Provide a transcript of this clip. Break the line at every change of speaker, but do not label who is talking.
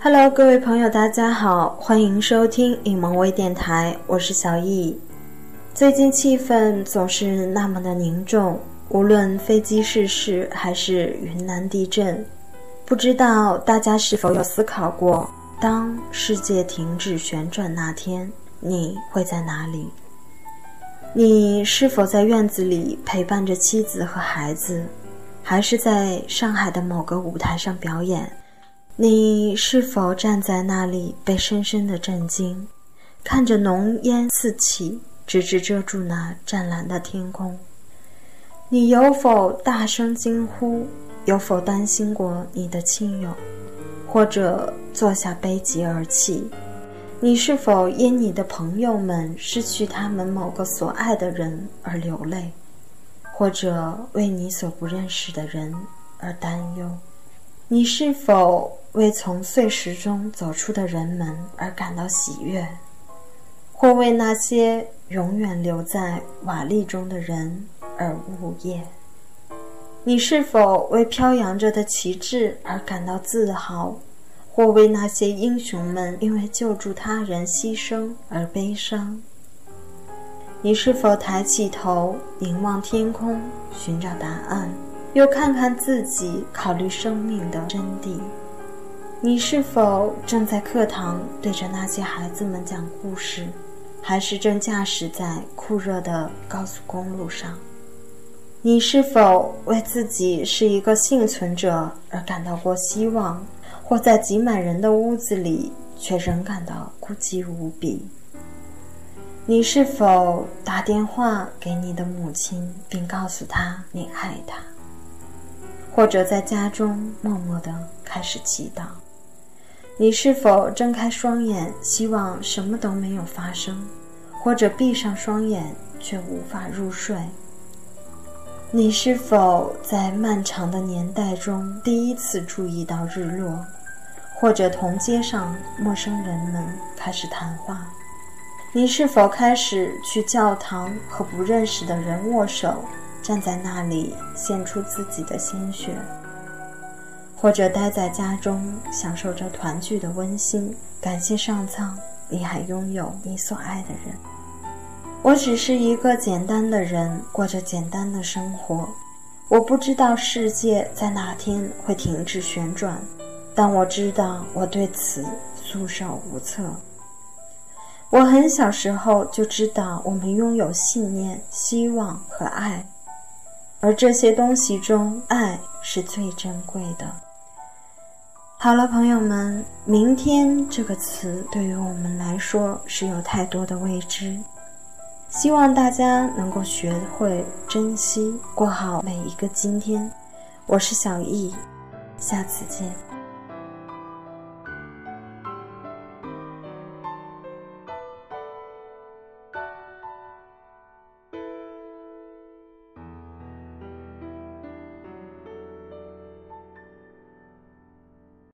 Hello，各位朋友，大家好，欢迎收听影萌微电台，我是小易。最近气氛总是那么的凝重，无论飞机失事还是云南地震，不知道大家是否有思考过，当世界停止旋转那天，你会在哪里？你是否在院子里陪伴着妻子和孩子，还是在上海的某个舞台上表演？你是否站在那里被深深的震惊，看着浓烟四起，直至遮住那湛蓝的天空？你有否大声惊呼？有否担心过你的亲友，或者坐下悲极而泣？你是否因你的朋友们失去他们某个所爱的人而流泪，或者为你所不认识的人而担忧？你是否？为从碎石中走出的人们而感到喜悦，或为那些永远留在瓦砾中的人而呜咽？你是否为飘扬着的旗帜而感到自豪，或为那些英雄们因为救助他人牺牲而悲伤？你是否抬起头凝望天空，寻找答案，又看看自己，考虑生命的真谛？你是否正在课堂对着那些孩子们讲故事，还是正驾驶在酷热的高速公路上？你是否为自己是一个幸存者而感到过希望，或在挤满人的屋子里却仍感到孤寂无比？你是否打电话给你的母亲，并告诉她你爱她，或者在家中默默地开始祈祷？你是否睁开双眼，希望什么都没有发生，或者闭上双眼却无法入睡？你是否在漫长的年代中第一次注意到日落，或者同街上陌生人们开始谈话？你是否开始去教堂和不认识的人握手，站在那里献出自己的鲜血？或者待在家中，享受着团聚的温馨。感谢上苍，你还拥有你所爱的人。我只是一个简单的人，过着简单的生活。我不知道世界在哪天会停止旋转，但我知道我对此束手无策。我很小时候就知道，我们拥有信念、希望和爱，而这些东西中，爱是最珍贵的。好了，朋友们，明天这个词对于我们来说是有太多的未知，希望大家能够学会珍惜，过好每一个今天。我是小易，下次见。